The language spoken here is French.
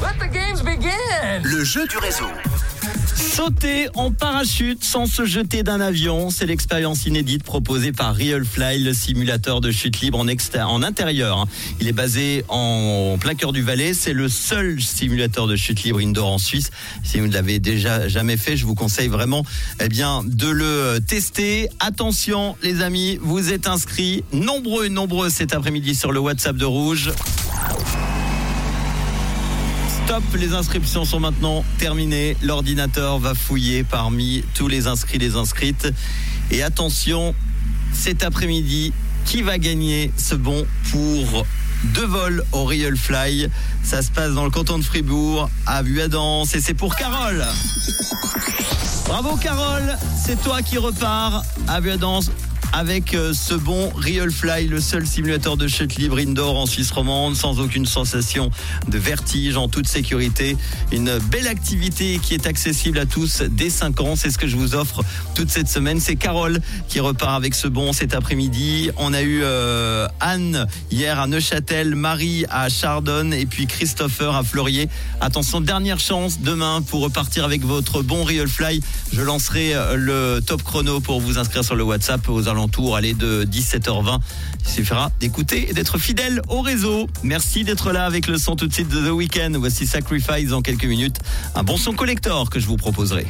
Let the games begin. Le jeu du réseau. Sauter en parachute sans se jeter d'un avion, c'est l'expérience inédite proposée par Real Fly, le simulateur de chute libre en, en intérieur. Il est basé en plein cœur du Valais. C'est le seul simulateur de chute libre indoor en Suisse. Si vous ne l'avez déjà jamais fait, je vous conseille vraiment eh bien, de le tester. Attention les amis, vous êtes inscrits nombreux, nombreux cet après-midi sur le WhatsApp de Rouge. Stop, les inscriptions sont maintenant terminées. L'ordinateur va fouiller parmi tous les inscrits, les inscrites. Et attention, cet après-midi, qui va gagner ce bon pour deux vols au Real Fly? Ça se passe dans le canton de Fribourg, à Buadance, et c'est pour Carole. Bravo Carole, c'est toi qui repars à Buadance avec euh, ce bon Real Fly, le seul simulateur de chute libre indoor en Suisse romande, sans aucune sensation de vertige, en toute sécurité. Une belle activité qui est accessible à tous dès 5 ans. C'est ce que je vous offre toute cette semaine. C'est Carole qui repart avec ce bon cet après-midi. On a eu euh, Anne hier à Neuchâtel, Marie à Chardonne et puis Christopher à Fleurier. Attention, dernière chance demain pour repartir avec votre bon Real Fly. Je lancerai euh, le top chrono pour vous inscrire sur le WhatsApp aux alentours allez, de 17h20. Il suffira d'écouter et d'être fidèle au réseau. Merci d'être là avec le son tout de suite de The Weeknd. Voici Sacrifice dans quelques minutes. Un bon son collector que je vous proposerai.